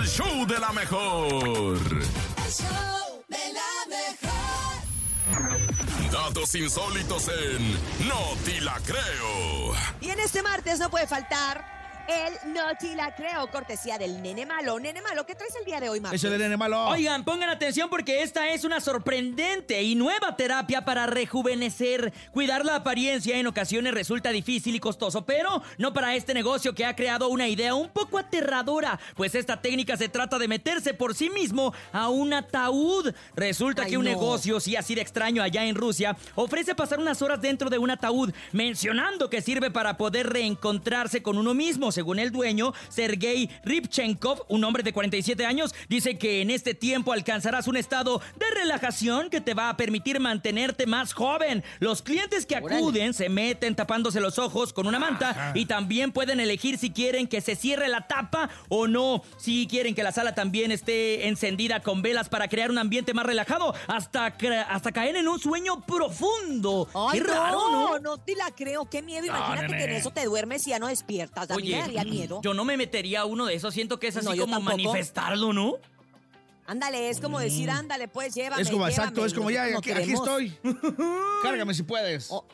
el show de la mejor. El show de la mejor. Datos insólitos en No Ti La Creo. Y en este martes no puede faltar el No Te La Creo, cortesía del Nene Malo. Nene Malo, ¿qué traes el día de hoy? Ese de nene malo. Oigan, pongan atención porque esta es una sorprendente y nueva terapia para rejuvenecer. Cuidar la apariencia en ocasiones resulta difícil y costoso, pero no para este negocio que ha creado una idea un poco aterradora, pues esta técnica se trata de meterse por sí mismo a un ataúd. Resulta Ay, que un no. negocio, sí así de extraño allá en Rusia, ofrece pasar unas horas dentro de un ataúd, mencionando que sirve para poder reencontrarse con uno mismo. Según el dueño, Sergei Ripchenkov, un hombre de 47 años, dice que en este tiempo alcanzarás un estado de relajación que te va a permitir mantenerte más joven. Los clientes que acuden se meten tapándose los ojos con una manta y también pueden elegir si quieren que se cierre la tapa o no. Si quieren que la sala también esté encendida con velas para crear un ambiente más relajado hasta, hasta caer en un sueño profundo. Ay, Qué raro, ¿no? no, no te la creo. Qué miedo. Imagínate que en eso te duermes y ya no despiertas. A miedo. Yo no me metería a uno de esos. Siento que es así No, como manifestarlo, ¿no? Ándale, es como decir, ándale, pues llévame. Mm. es como llévame. exacto, es como ya, aquí, estoy. Cárgame si puedes. Oh,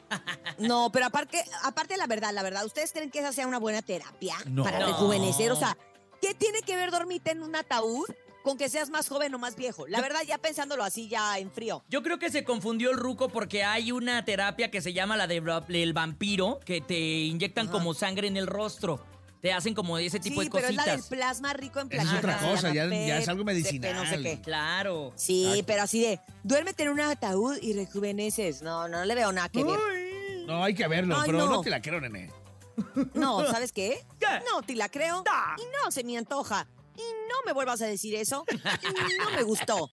No, pero aparte, aparte la verdad, la verdad, ¿ustedes creen que esa sea una buena terapia No. para rejuvenecer? O sea, ¿qué tiene que ver dormirte en un ataúd con que seas más joven o más viejo? La verdad, ya pensándolo así, ya en frío. Yo creo que se confundió el ruco porque hay una terapia que se llama la de del vampiro, que te inyectan Ajá. como sangre en el rostro. Te hacen como ese tipo sí, de pero es la del cositas. plasma rico en Es plaquetas. otra se cosa, ya- ya es algo medicinal. No sé qué. Claro. Sí, pero así de, duérmete en un ataúd y rejuveneces. No, no le veo nada que ver. No, hay que verlo, Ay, pero no. no. te la creo, nene. No, ¿sabes qué? ¿Qué? No te la creo. Da. Y no se me antoja. Y no me vuelvas a decir eso. Y no me gustó.